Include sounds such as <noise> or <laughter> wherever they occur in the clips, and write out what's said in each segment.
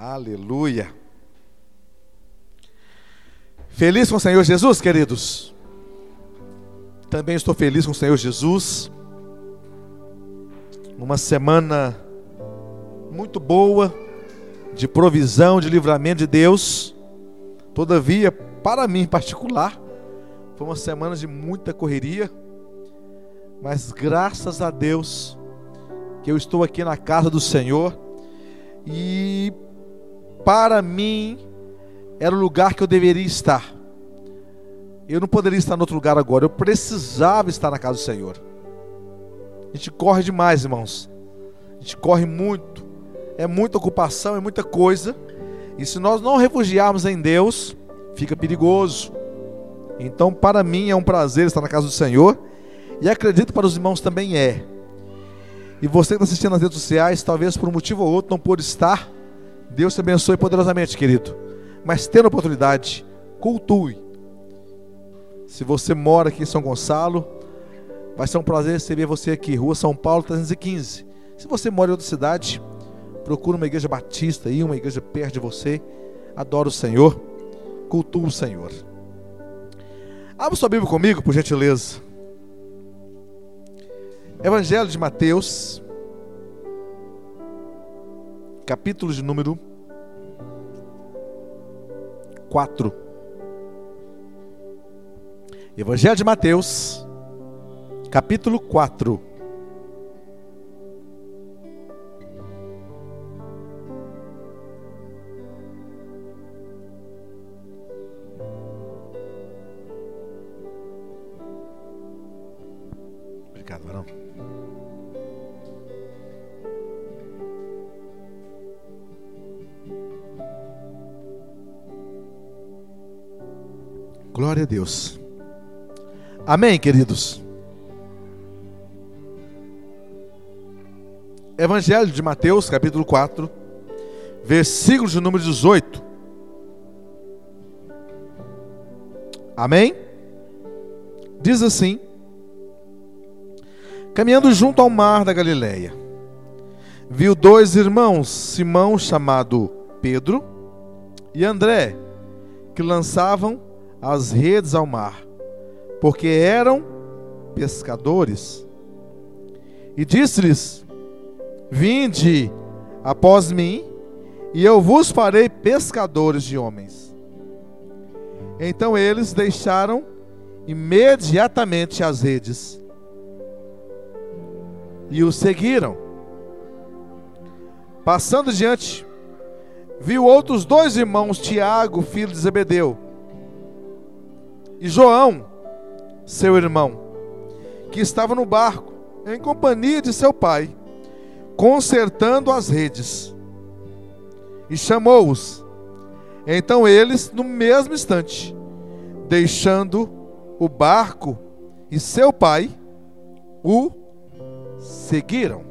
Aleluia. Feliz com o Senhor Jesus, queridos? Também estou feliz com o Senhor Jesus. Uma semana muito boa, de provisão, de livramento de Deus. Todavia, para mim em particular, foi uma semana de muita correria, mas graças a Deus que eu estou aqui na casa do Senhor e para mim era o lugar que eu deveria estar. Eu não poderia estar em outro lugar agora, eu precisava estar na casa do Senhor. A gente corre demais, irmãos. A gente corre muito. É muita ocupação, é muita coisa. E se nós não refugiarmos em Deus, fica perigoso. Então, para mim é um prazer estar na casa do Senhor. E acredito para os irmãos também é. E você que está assistindo nas redes sociais, talvez por um motivo ou outro não pôde estar. Deus te abençoe poderosamente, querido. Mas tendo oportunidade, cultue. Se você mora aqui em São Gonçalo, vai ser um prazer receber você aqui, Rua São Paulo 315. Se você mora em outra cidade, procura uma igreja batista aí, uma igreja perto de você. Adora o Senhor, cultua o Senhor. Abra sua Bíblia comigo, por gentileza. Evangelho de Mateus, capítulo de número 4. Evangelho de Mateus, capítulo 4. Glória a Deus. Amém, queridos? Evangelho de Mateus, capítulo 4, versículo de número 18. Amém? Diz assim: Caminhando junto ao mar da Galileia, viu dois irmãos, Simão, chamado Pedro, e André, que lançavam as redes ao mar, porque eram pescadores. E disse-lhes: Vinde após mim, e eu vos farei pescadores de homens. Então eles deixaram imediatamente as redes e o seguiram. Passando diante, viu outros dois irmãos, Tiago, filho de Zebedeu, e João, seu irmão, que estava no barco, em companhia de seu pai, consertando as redes. E chamou-os. Então eles, no mesmo instante, deixando o barco e seu pai, o seguiram.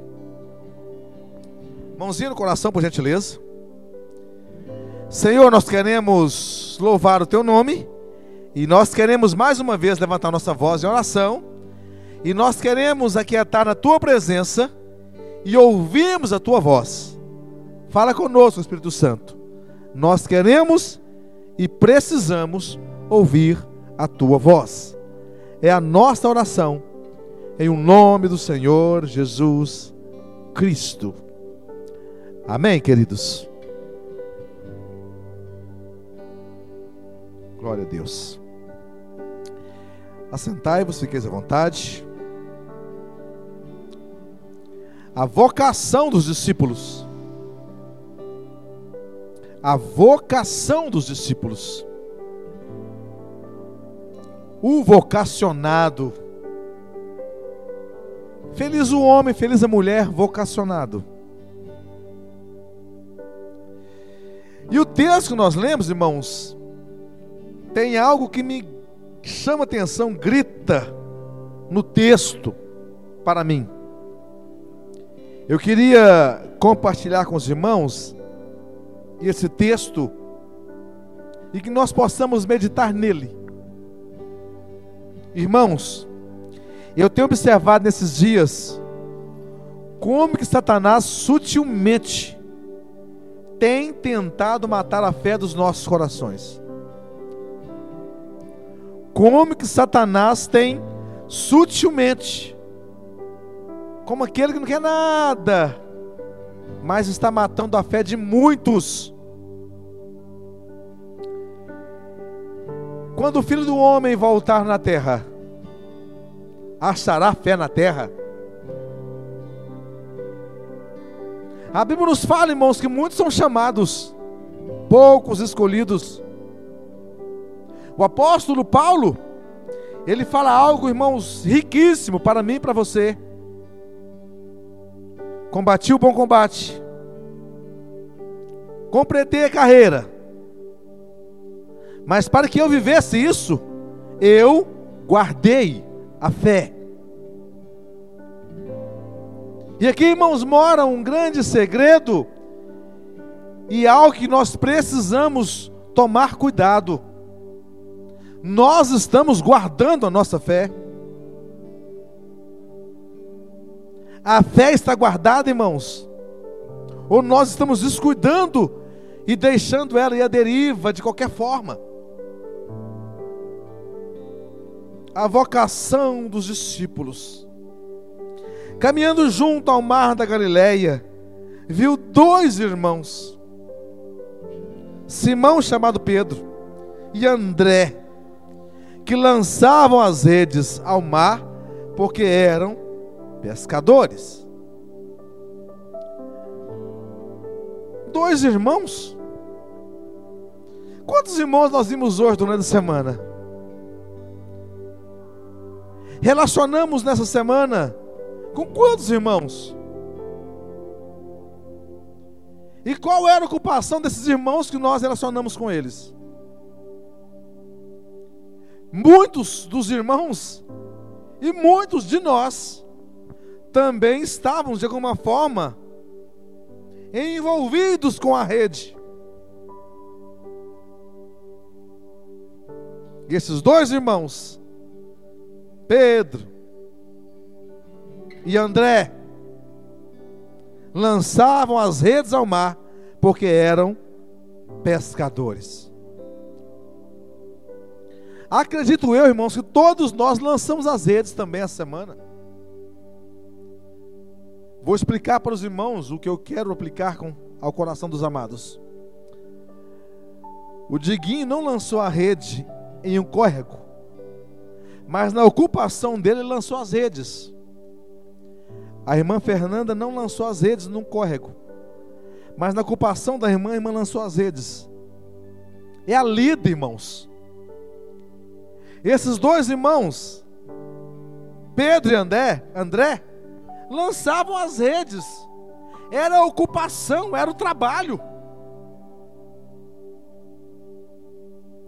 Mãozinha no coração, por gentileza. Senhor, nós queremos louvar o teu nome e nós queremos mais uma vez levantar nossa voz em oração. E nós queremos aquietar na tua presença e ouvirmos a tua voz. Fala conosco, Espírito Santo. Nós queremos e precisamos ouvir a tua voz. É a nossa oração em o um nome do Senhor Jesus Cristo. Amém, queridos. Glória a Deus. Assentai-vos, fiqueis à vontade. A vocação dos discípulos. A vocação dos discípulos. O vocacionado. Feliz o homem, feliz a mulher vocacionado. E o texto que nós lemos, irmãos, tem algo que me chama atenção, grita no texto para mim. Eu queria compartilhar com os irmãos esse texto e que nós possamos meditar nele. Irmãos, eu tenho observado nesses dias como que Satanás sutilmente tem tentado matar a fé dos nossos corações. Como que Satanás tem sutilmente, como aquele que não quer nada, mas está matando a fé de muitos. Quando o filho do homem voltar na terra, achará fé na terra? A Bíblia nos fala, irmãos, que muitos são chamados, poucos escolhidos. O apóstolo Paulo, ele fala algo, irmãos, riquíssimo para mim e para você. Combati o bom combate, completei a carreira, mas para que eu vivesse isso, eu guardei a fé. E aqui, irmãos, mora um grande segredo e algo que nós precisamos tomar cuidado. Nós estamos guardando a nossa fé. A fé está guardada, irmãos? Ou nós estamos descuidando e deixando ela ir à deriva de qualquer forma? A vocação dos discípulos caminhando junto ao mar da Galileia, viu dois irmãos, Simão chamado Pedro e André, que lançavam as redes ao mar porque eram pescadores. Dois irmãos? Quantos irmãos nós vimos hoje durante a semana? Relacionamos nessa semana com quantos irmãos? E qual era a ocupação desses irmãos que nós relacionamos com eles? Muitos dos irmãos e muitos de nós também estávamos de alguma forma envolvidos com a rede. E esses dois irmãos, Pedro e André lançavam as redes ao mar porque eram pescadores. Acredito eu, irmãos, que todos nós lançamos as redes também essa semana. Vou explicar para os irmãos o que eu quero aplicar com, ao coração dos amados. O Diguinho não lançou a rede em um córrego, mas na ocupação dele lançou as redes. A irmã Fernanda não lançou as redes num córrego, mas na ocupação da irmã, a irmã lançou as redes. É a lida, irmãos. Esses dois irmãos, Pedro e André, André, lançavam as redes. Era a ocupação, era o trabalho.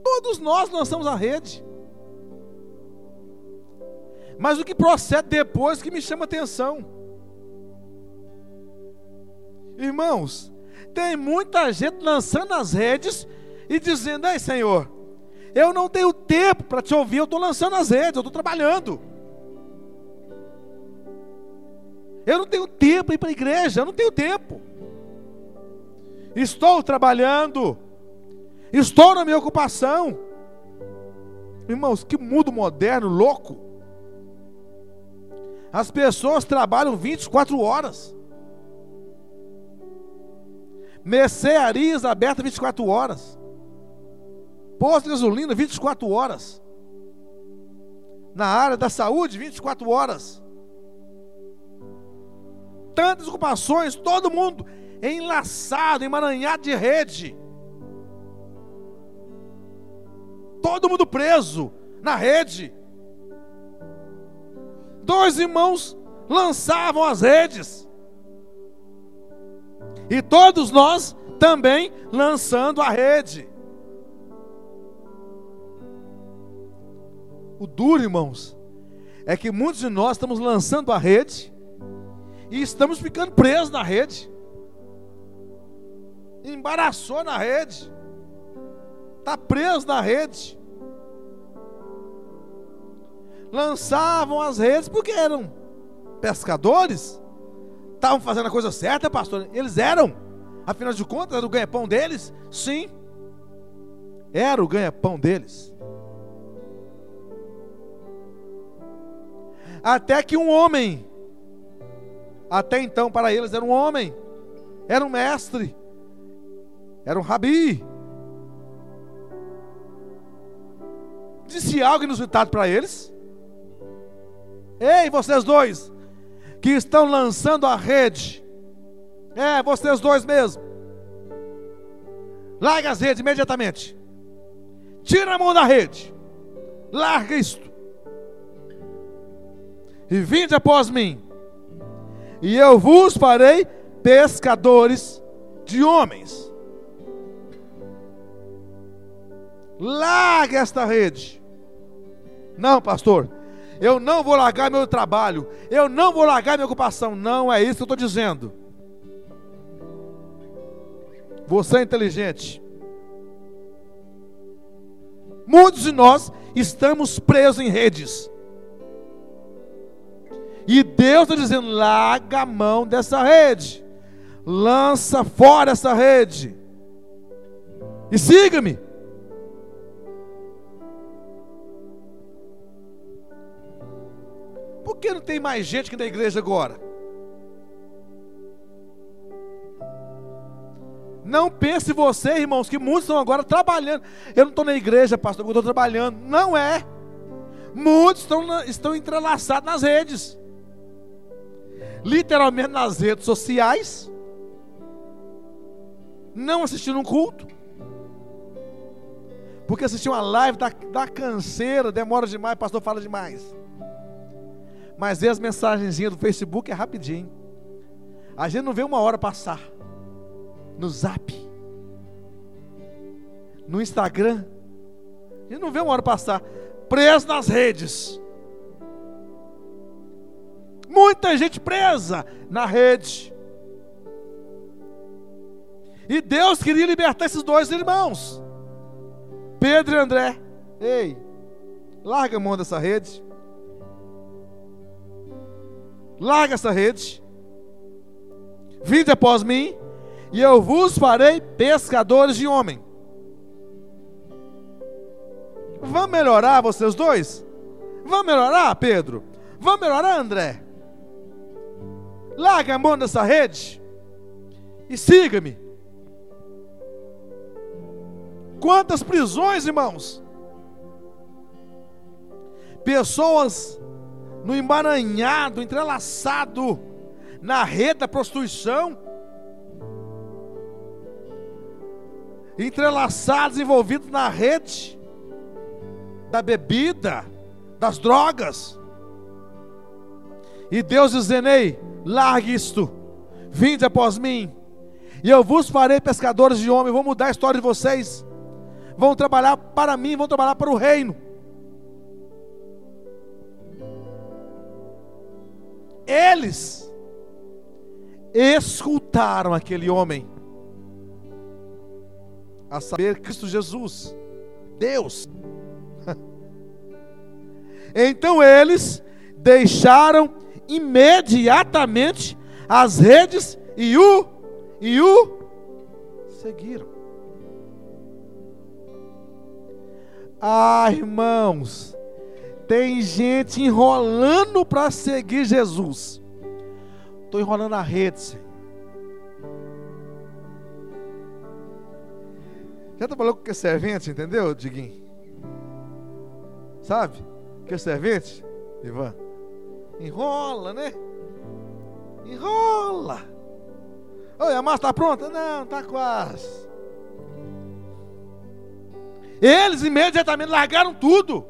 Todos nós lançamos a rede. Mas o que procede depois que me chama atenção. Irmãos, tem muita gente lançando as redes e dizendo: Ei, Senhor, eu não tenho tempo para te ouvir, eu estou lançando as redes, eu estou trabalhando. Eu não tenho tempo para ir para a igreja, eu não tenho tempo. Estou trabalhando, estou na minha ocupação. Irmãos, que mundo moderno, louco. As pessoas trabalham 24 horas. Mercearias aberta 24 horas. Posto de gasolina 24 horas. Na área da saúde, 24 horas. Tantas ocupações, todo mundo enlaçado, emaranhado de rede. Todo mundo preso na rede. Dois irmãos lançavam as redes. E todos nós também lançando a rede. O duro, irmãos, é que muitos de nós estamos lançando a rede e estamos ficando presos na rede. Embaraçou na rede. Está preso na rede. Lançavam as redes porque eram pescadores Estavam fazendo a coisa certa, pastor? Eles eram. Afinal de contas, era o ganha-pão deles? Sim. Era o ganha-pão deles. Até que um homem, até então para eles era um homem, era um mestre, era um rabi, disse algo inusitado para eles. Ei, vocês dois, que estão lançando a rede, é, vocês dois mesmo, larga as redes imediatamente, tira a mão da rede, larga isto, e vinde após mim, e eu vos farei pescadores de homens. Larga esta rede. Não, pastor, eu não vou largar meu trabalho, eu não vou largar minha ocupação. Não é isso que eu estou dizendo. Você é inteligente. Muitos de nós estamos presos em redes. E Deus está dizendo: larga a mão dessa rede, lança fora essa rede, e siga-me. Por que não tem mais gente que na igreja agora? Não pense você, irmãos, que muitos estão agora trabalhando. Eu não estou na igreja, pastor, eu estou trabalhando. Não é. Muitos estão, estão entrelaçados nas redes literalmente nas redes sociais, não assistindo um culto, porque assistir uma live da, da canseira, demora demais, pastor fala demais. Mas ver as mensagenzinhas do Facebook é rapidinho. A gente não vê uma hora passar. No zap. No Instagram. A gente não vê uma hora passar. Preso nas redes. Muita gente presa na rede. E Deus queria libertar esses dois irmãos, Pedro e André. Ei, larga a mão dessa rede. Larga essa rede. Vinde após mim, e eu vos farei pescadores de homem. Vamos melhorar vocês dois? Vamos melhorar, Pedro? Vamos melhorar, André? Larga a mão dessa rede e siga-me. Quantas prisões, irmãos? Pessoas no emaranhado, entrelaçado na rede da prostituição, entrelaçados, envolvidos na rede da bebida, das drogas. E Deus dizendo: Ei, largue isto, vinde após mim, e eu vos farei pescadores de homens. Vou mudar a história de vocês. Vão trabalhar para mim, vão trabalhar para o reino. Eles escutaram aquele homem, a saber, Cristo Jesus, Deus. <laughs> Então eles deixaram imediatamente as redes e o e o seguiram. Ah, irmãos, tem gente enrolando para seguir Jesus. Estou enrolando a rede, Senhor. Já trabalhou com que servente, entendeu, Diguinho? Sabe? Que servente, Ivan? Enrola, né? Enrola. Oi, a massa está pronta? Não, está quase. Eles imediatamente largaram tudo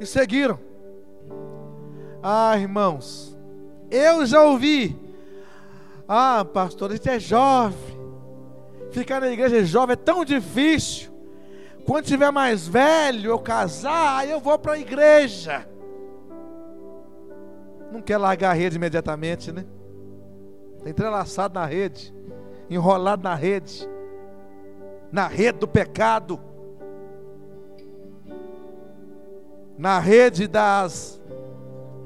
e seguiram. Ah, irmãos, eu já ouvi. Ah, pastor, gente é jovem. Ficar na igreja jovem é tão difícil. Quando tiver mais velho, eu casar, aí eu vou para a igreja não quer largar a rede imediatamente, né? Está entrelaçado na rede, enrolado na rede, na rede do pecado, na rede das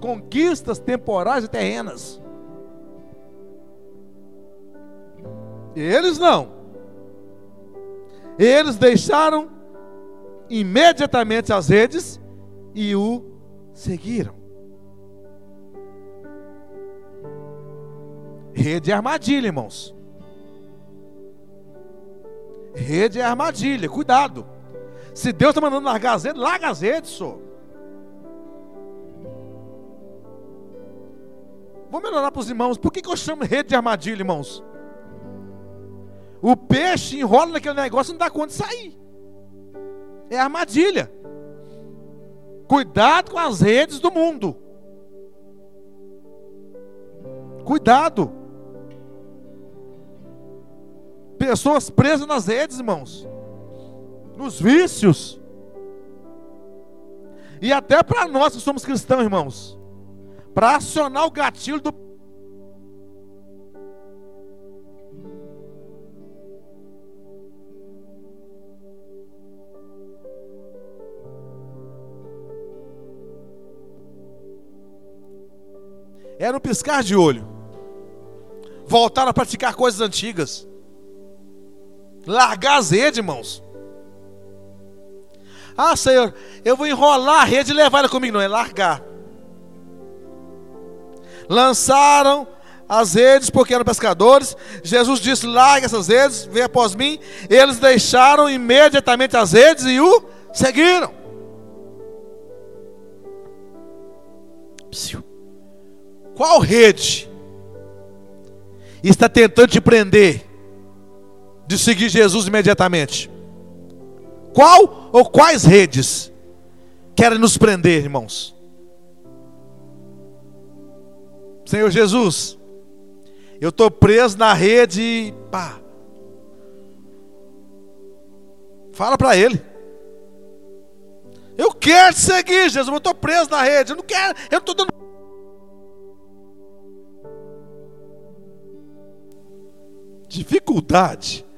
conquistas temporais e terrenas. Eles não. Eles deixaram imediatamente as redes e o seguiram. Rede é armadilha, irmãos. Rede é armadilha, cuidado. Se Deus está mandando largar as redes, larga as redes, senhor. Vou melhorar para os irmãos. Por que, que eu chamo rede de armadilha, irmãos? O peixe enrola naquele negócio e não dá conta de sair. É armadilha. Cuidado com as redes do mundo. Cuidado. Pessoas presas nas redes, irmãos. Nos vícios. E até para nós que somos cristãos, irmãos. Para acionar o gatilho do Era um piscar de olho. Voltaram a praticar coisas antigas. Largar as redes, irmãos. Ah, Senhor, eu vou enrolar a rede e levar ela comigo. Não, é largar. Lançaram as redes porque eram pescadores. Jesus disse: largue essas redes, venha após mim. Eles deixaram imediatamente as redes e o seguiram. Qual rede está tentando te prender de seguir Jesus imediatamente? Qual ou quais redes querem nos prender, irmãos? Senhor Jesus, eu estou preso na rede, pá. Fala para ele. Eu quero te seguir, Jesus, eu estou preso na rede. Eu não quero, eu estou dando dificuldade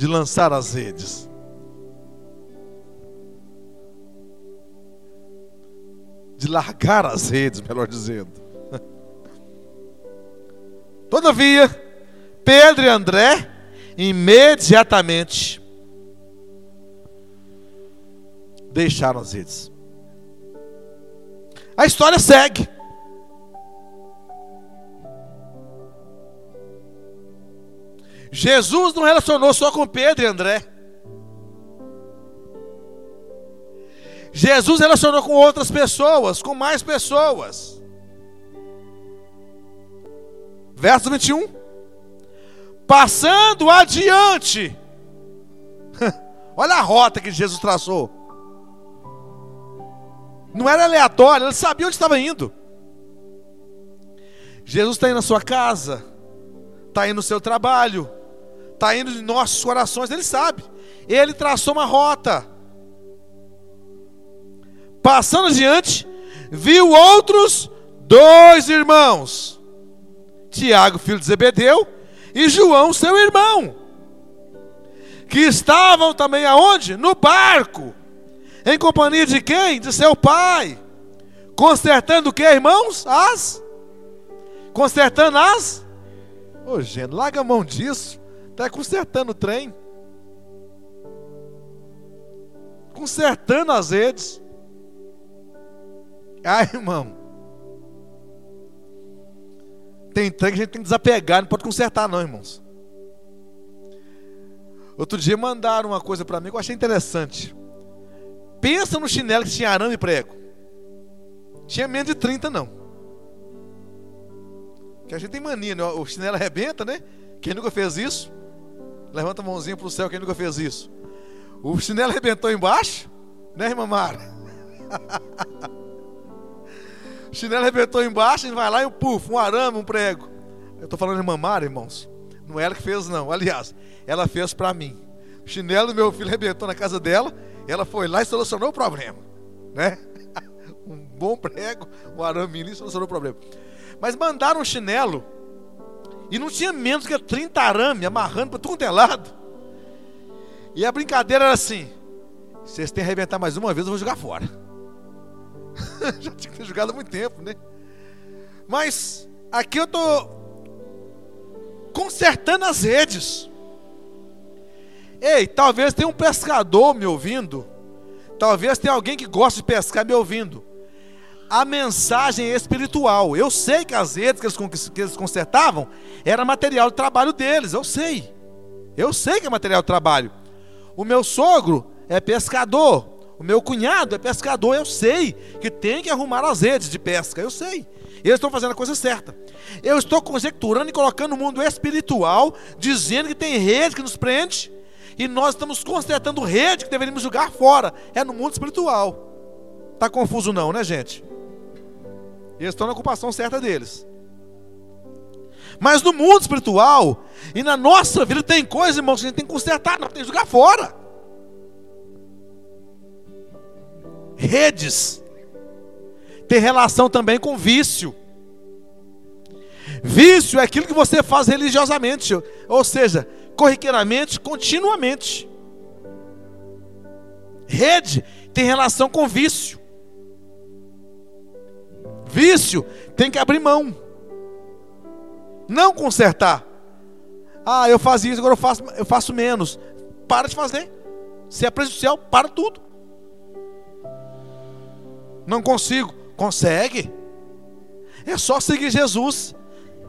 de lançar as redes. De largar as redes, melhor dizendo. <laughs> Todavia, Pedro e André imediatamente deixaram as redes. A história segue. Jesus não relacionou só com Pedro e André. Jesus relacionou com outras pessoas, com mais pessoas. Verso 21. Passando adiante. <laughs> Olha a rota que Jesus traçou. Não era aleatório, ele sabia onde estava indo. Jesus está indo na sua casa, está indo no seu trabalho, está indo de nossos corações, Ele sabe. Ele traçou uma rota. Passando adiante, viu outros dois irmãos: Tiago, filho de Zebedeu, e João, seu irmão, que estavam também aonde? No barco, em companhia de quem? De seu pai. Consertando o que, irmãos? As? Consertando as? Ô, oh, gente, larga a mão disso. Está consertando o trem. Consertando as redes. Ai, irmão. Tem trem que a gente tem que desapegar, não pode consertar, não, irmãos. Outro dia mandaram uma coisa para mim que eu achei interessante. Pensa no chinelo que tinha arame e prego. Tinha menos de 30, não. Que a gente tem mania, né? O chinelo arrebenta, né? Quem nunca fez isso? Levanta a mãozinha para o céu, quem nunca fez isso? O chinelo arrebentou embaixo, né, irmã Mara? <laughs> o chinelo arrebentou embaixo, e vai lá e um puf, um arame, um prego. Eu estou falando irmã Mara, irmãos. Não é ela que fez, não. Aliás, ela fez para mim. O chinelo do meu filho arrebentou na casa dela, ela foi lá e solucionou o problema, né? <laughs> um bom prego, um arame e solucionou o problema. Mas mandaram um chinelo e não tinha menos que 30 arame amarrando para tudo é lado. E a brincadeira era assim: vocês têm que arrebentar mais uma vez, eu vou jogar fora. <laughs> Já tinha que ter jogado há muito tempo, né? Mas aqui eu estou consertando as redes. Ei, talvez tenha um pescador me ouvindo. Talvez tenha alguém que gosta de pescar me ouvindo. A mensagem espiritual. Eu sei que as redes que eles, que eles consertavam era material de trabalho deles. Eu sei. Eu sei que é material de trabalho. O meu sogro é pescador. O meu cunhado é pescador. Eu sei que tem que arrumar as redes de pesca. Eu sei. Eles estão fazendo a coisa certa. Eu estou conjecturando e colocando o mundo espiritual, dizendo que tem rede que nos prende, e nós estamos consertando rede que deveríamos jogar fora. É no mundo espiritual. Tá confuso não, né, gente? Eles estão na ocupação certa deles. Mas no mundo espiritual e na nossa vida tem coisas, irmãos, que a gente tem que consertar, não tem que jogar fora. Redes tem relação também com vício. Vício é aquilo que você faz religiosamente, ou seja, corriqueiramente, continuamente. Rede tem relação com vício. Vício tem que abrir mão, não consertar. Ah, eu fazia isso, agora eu faço, eu faço menos. Para de fazer. Se é prejudicial, para tudo. Não consigo. Consegue. É só seguir Jesus.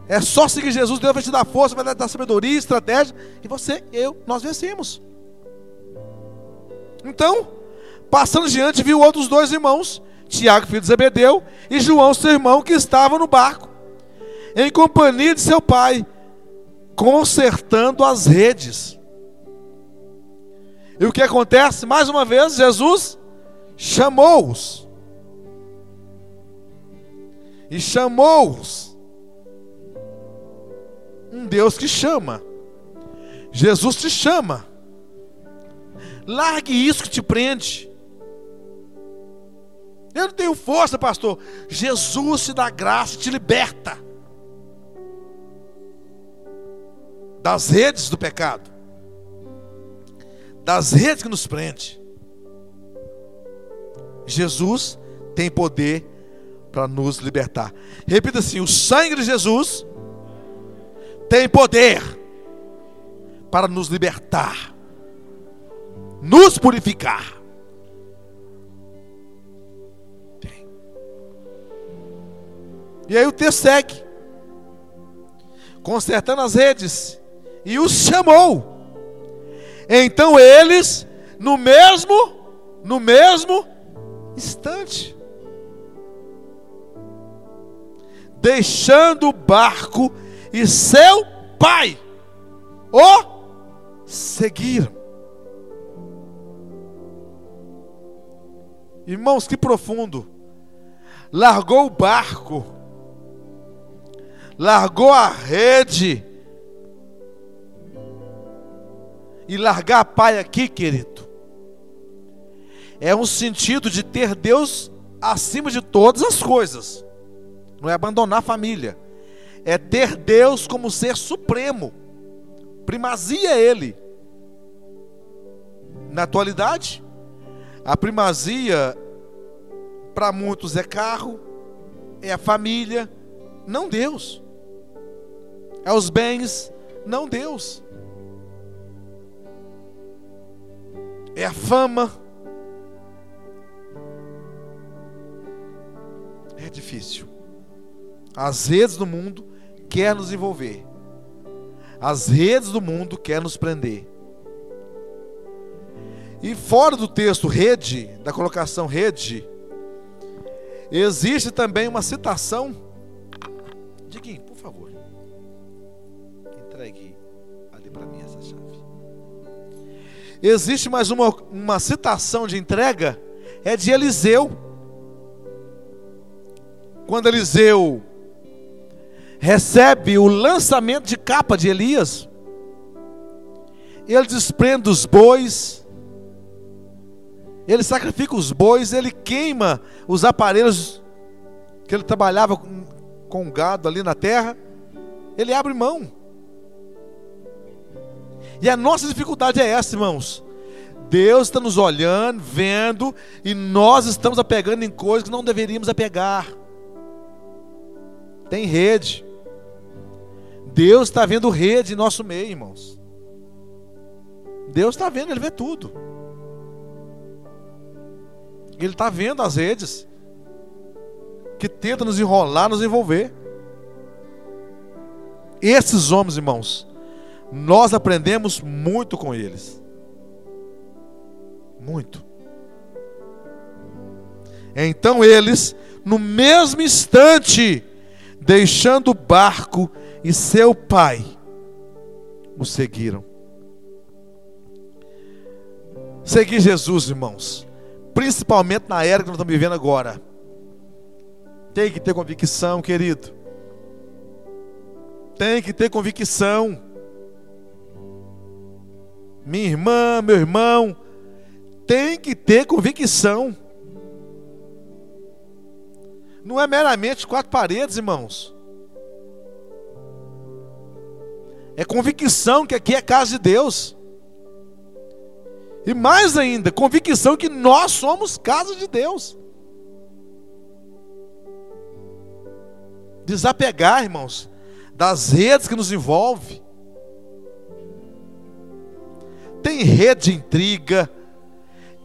É só seguir Jesus. Deus vai te dar força, vai dar sabedoria, estratégia. E você, eu, nós vencemos. Então, passando diante, viu outros dois irmãos, Tiago, filho de Zebedeu, e João, seu irmão, que estavam no barco, em companhia de seu pai, consertando as redes. E o que acontece? Mais uma vez, Jesus chamou-os e chamou-os. Um Deus que chama. Jesus te chama. Largue isso que te prende. Eu não tenho força, pastor. Jesus te dá graça e te liberta das redes do pecado, das redes que nos prende. Jesus tem poder para nos libertar. Repita assim: o sangue de Jesus tem poder para nos libertar, nos purificar. E aí o texto segue, consertando as redes, e os chamou. Então eles, no mesmo, no mesmo instante, deixando o barco e seu pai o seguiram. Irmãos, que profundo. Largou o barco, largou a rede, e largar a pai aqui, querido, é um sentido de ter Deus acima de todas as coisas não é abandonar a família, é ter Deus como ser supremo, primazia é Ele. Na atualidade, a primazia para muitos é carro, é a família, não Deus. É os bens, não Deus. É a fama. É difícil. As redes do mundo quer nos envolver. As redes do mundo quer nos prender. E fora do texto rede, da colocação rede, existe também uma citação. Por favor. Entregue ali para mim essa chave. Existe mais uma, uma citação de entrega, é de Eliseu. Quando Eliseu recebe o lançamento de capa de Elias. Ele desprende os bois, ele sacrifica os bois, ele queima os aparelhos que ele trabalhava com, com gado ali na terra, ele abre mão. E a nossa dificuldade é essa, irmãos. Deus está nos olhando, vendo, e nós estamos apegando em coisas que não deveríamos apegar. Tem rede. Deus está vendo rede em nosso meio, irmãos. Deus está vendo, Ele vê tudo. Ele está vendo as redes que tentam nos enrolar, nos envolver. Esses homens, irmãos, nós aprendemos muito com eles. Muito. Então eles, no mesmo instante, deixando o barco e seu pai, o seguiram. Seguir Jesus, irmãos, principalmente na era que nós estamos vivendo agora, tem que ter convicção, querido. Tem que ter convicção. Minha irmã, meu irmão, tem que ter convicção. Não é meramente quatro paredes, irmãos. É convicção que aqui é casa de Deus. E mais ainda, convicção que nós somos casa de Deus. Desapegar, irmãos, das redes que nos envolvem. Tem rede de intriga,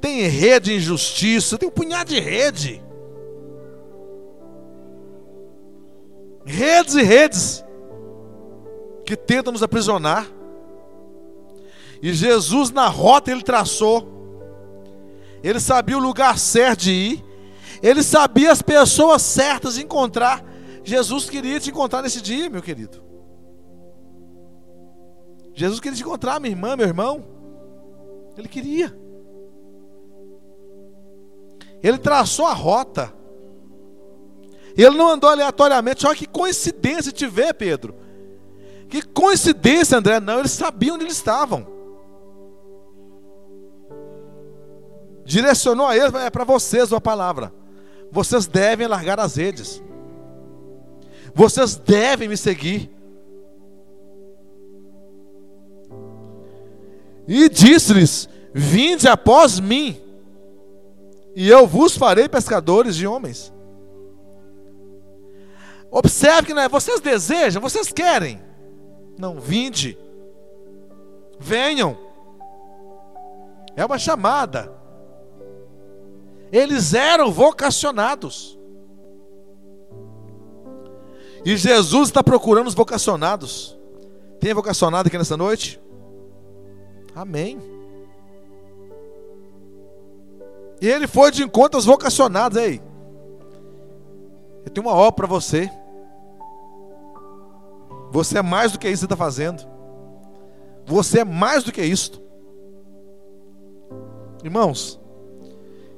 tem rede de injustiça, tem um punhado de rede. Redes e redes que tentam nos aprisionar. E Jesus, na rota, ele traçou. Ele sabia o lugar certo de ir. Ele sabia as pessoas certas de encontrar. Jesus queria te encontrar nesse dia, meu querido. Jesus queria te encontrar, minha irmã, meu irmão. Ele queria. Ele traçou a rota. Ele não andou aleatoriamente. Olha que coincidência te ver, Pedro. Que coincidência, André. Não, eles sabiam onde eles estavam. Direcionou a eles, é para vocês uma palavra. Vocês devem largar as redes. Vocês devem me seguir. E disse-lhes: Vinde após mim, e eu vos farei pescadores de homens. Observe que não é vocês desejam, vocês querem. Não, vinde. Venham. É uma chamada. Eles eram vocacionados. E Jesus está procurando os vocacionados. Tem vocacionado aqui nessa noite? Amém. E ele foi de encontro aos vocacionados. Ei, eu tenho uma obra para você. Você é mais do que isso que você está fazendo. Você é mais do que isto. Irmãos,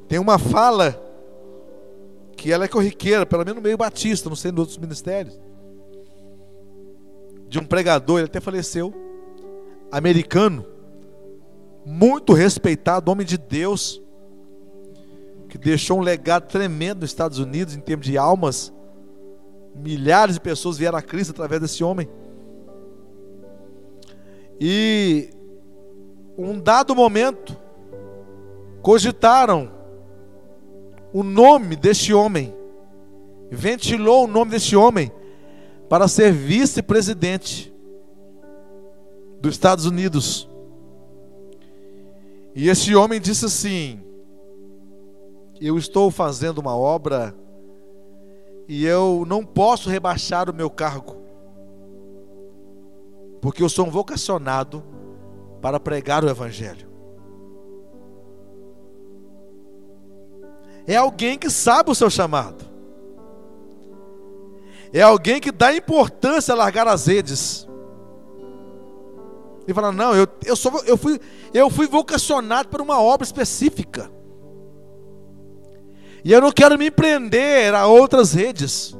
tem uma fala que ela é corriqueira, pelo menos no meio batista, não sei nos outros ministérios. De um pregador, ele até faleceu, americano, muito respeitado, homem de Deus, que deixou um legado tremendo nos Estados Unidos em termos de almas Milhares de pessoas vieram a Cristo através desse homem. E um dado momento cogitaram o nome deste homem, ventilou o nome deste homem para ser vice-presidente dos Estados Unidos. E esse homem disse assim: Eu estou fazendo uma obra e eu não posso rebaixar o meu cargo, porque eu sou um vocacionado para pregar o Evangelho. É alguém que sabe o seu chamado, é alguém que dá importância a largar as redes. E fala, não, eu, eu, sou, eu, fui, eu fui vocacionado para uma obra específica. E eu não quero me prender a outras redes.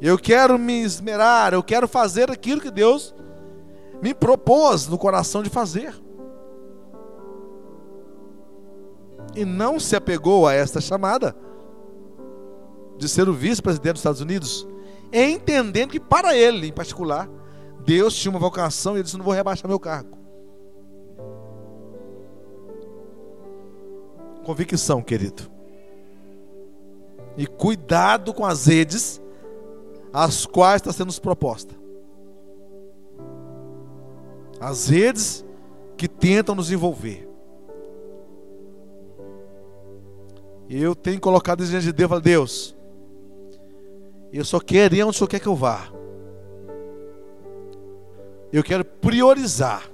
Eu quero me esmerar, eu quero fazer aquilo que Deus me propôs no coração de fazer. E não se apegou a esta chamada de ser o vice-presidente dos Estados Unidos, entendendo que para ele, em particular, Deus tinha uma vocação e ele disse: Não vou rebaixar meu cargo. Convicção, querido. E cuidado com as redes as quais está sendo proposta. As redes que tentam nos envolver. Eu tenho colocado isso diante de Deus, eu só quero ir onde o Senhor quer que eu vá. Eu quero priorizar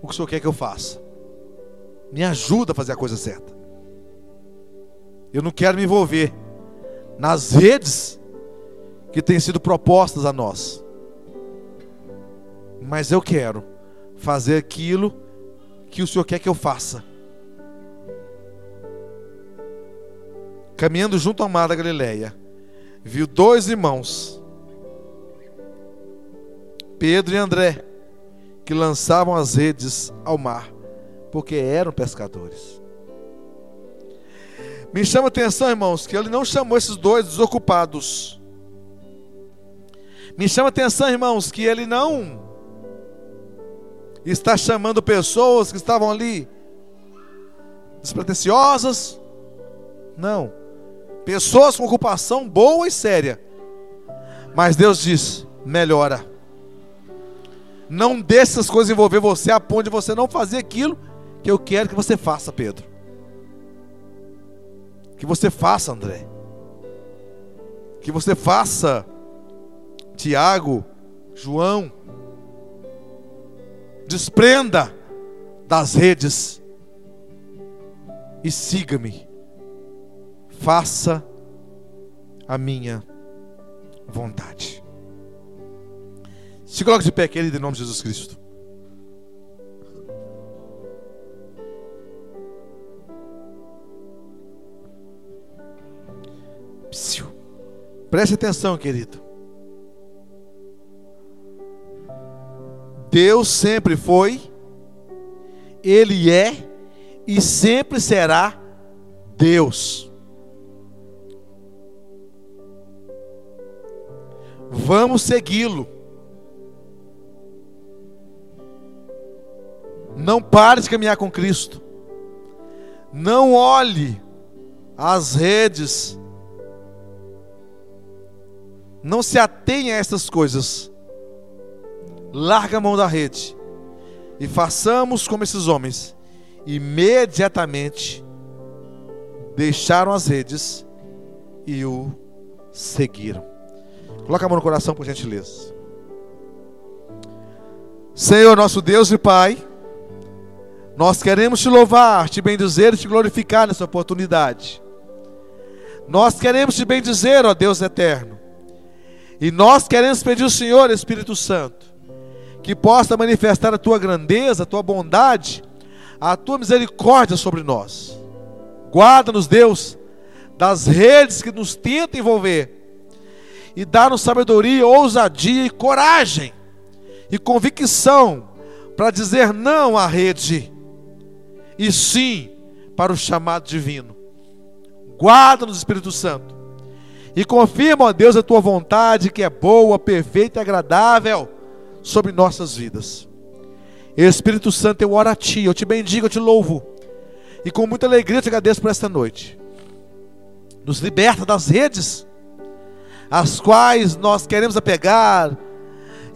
o que o Senhor quer que eu faça. Me ajuda a fazer a coisa certa. Eu não quero me envolver nas redes que têm sido propostas a nós. Mas eu quero fazer aquilo que o Senhor quer que eu faça. Caminhando junto ao mar da Galileia, viu dois irmãos, Pedro e André, que lançavam as redes ao mar, porque eram pescadores. Me chama a atenção, irmãos, que ele não chamou esses dois desocupados. Me chama a atenção, irmãos, que ele não está chamando pessoas que estavam ali despretensiosas. Não. Pessoas com ocupação boa e séria. Mas Deus diz: melhora. Não deixe essas coisas envolver você a ponto de você não fazer aquilo que eu quero que você faça, Pedro. Que você faça, André. Que você faça, Tiago, João. Desprenda das redes e siga-me. Faça a minha vontade. Se coloque de pé, querido, em nome de Jesus Cristo. Preste atenção, querido. Deus sempre foi, Ele é e sempre será Deus. Vamos segui-lo. Não pare de caminhar com Cristo. Não olhe as redes. Não se atenha a essas coisas. Larga a mão da rede. E façamos como esses homens. Imediatamente deixaram as redes e o seguiram. Coloca a mão no coração, por gentileza. Senhor, nosso Deus e Pai, nós queremos te louvar, te bendizer e te glorificar nessa oportunidade. Nós queremos te bendizer, ó Deus eterno. E nós queremos pedir ao Senhor, Espírito Santo, que possa manifestar a tua grandeza, a tua bondade, a tua misericórdia sobre nós. Guarda-nos, Deus, das redes que nos tentam envolver e dá-nos sabedoria, ousadia e coragem e convicção para dizer não à rede e sim para o chamado divino. Guarda-nos, Espírito Santo, e confirma, ó Deus, a tua vontade que é boa, perfeita e agradável sobre nossas vidas. Espírito Santo, eu oro a Ti, eu te bendigo, eu te louvo, e com muita alegria te agradeço por esta noite. Nos liberta das redes as quais nós queremos apegar,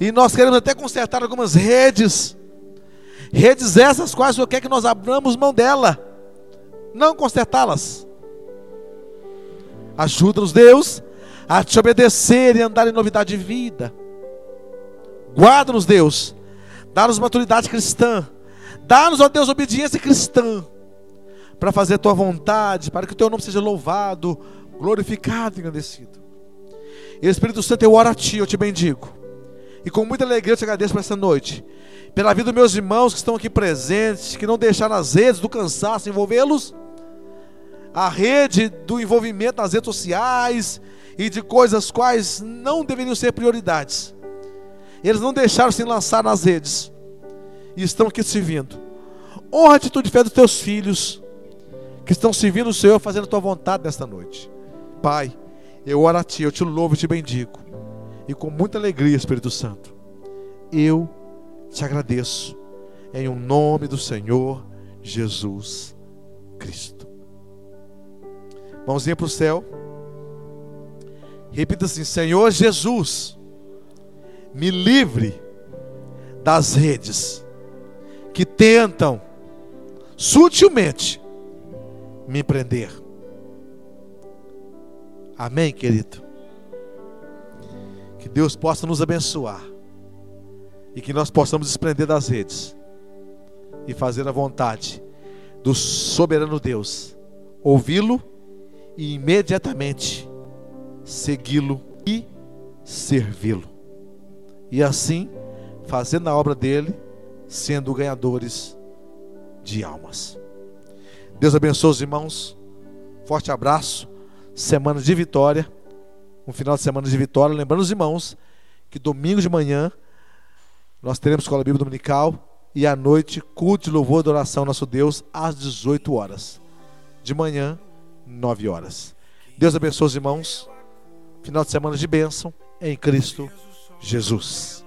e nós queremos até consertar algumas redes, redes essas quais o Senhor quer que nós abramos mão dela, não consertá-las. Ajuda-nos, Deus, a te obedecer e andar em novidade de vida. Guarda-nos, Deus, dá-nos maturidade cristã, dá-nos, ó Deus, obediência cristã, para fazer a tua vontade, para que o teu nome seja louvado, glorificado e engrandecido. Espírito Santo, eu oro a Ti, eu te bendigo. E com muita alegria eu te agradeço por essa noite. Pela vida dos meus irmãos que estão aqui presentes, que não deixaram as redes do cansaço envolvê-los. A rede do envolvimento nas redes sociais e de coisas quais não deveriam ser prioridades. Eles não deixaram se lançar nas redes. E estão aqui servindo. Honra a atitude de fé dos teus filhos que estão servindo o Senhor, fazendo a tua vontade nesta noite. Pai, eu oro a Ti, eu te louvo e te bendigo. E com muita alegria, Espírito Santo, eu te agradeço. Em o um nome do Senhor Jesus Cristo. Mãozinha para o céu. Repita assim: Senhor Jesus, me livre das redes que tentam sutilmente me prender. Amém, querido? Que Deus possa nos abençoar e que nós possamos desprender das redes e fazer a vontade do soberano Deus, ouvi-lo e imediatamente segui-lo e servi-lo. E assim, fazendo a obra dele, sendo ganhadores de almas. Deus abençoe os irmãos. Forte abraço. Semana de vitória. Um final de semana de vitória. Lembrando os irmãos que domingo de manhã nós teremos escola bíblica dominical e à noite culto de louvor e adoração ao nosso Deus às 18 horas. De manhã, 9 horas. Deus abençoe os irmãos. Final de semana de bênção em Cristo Jesus.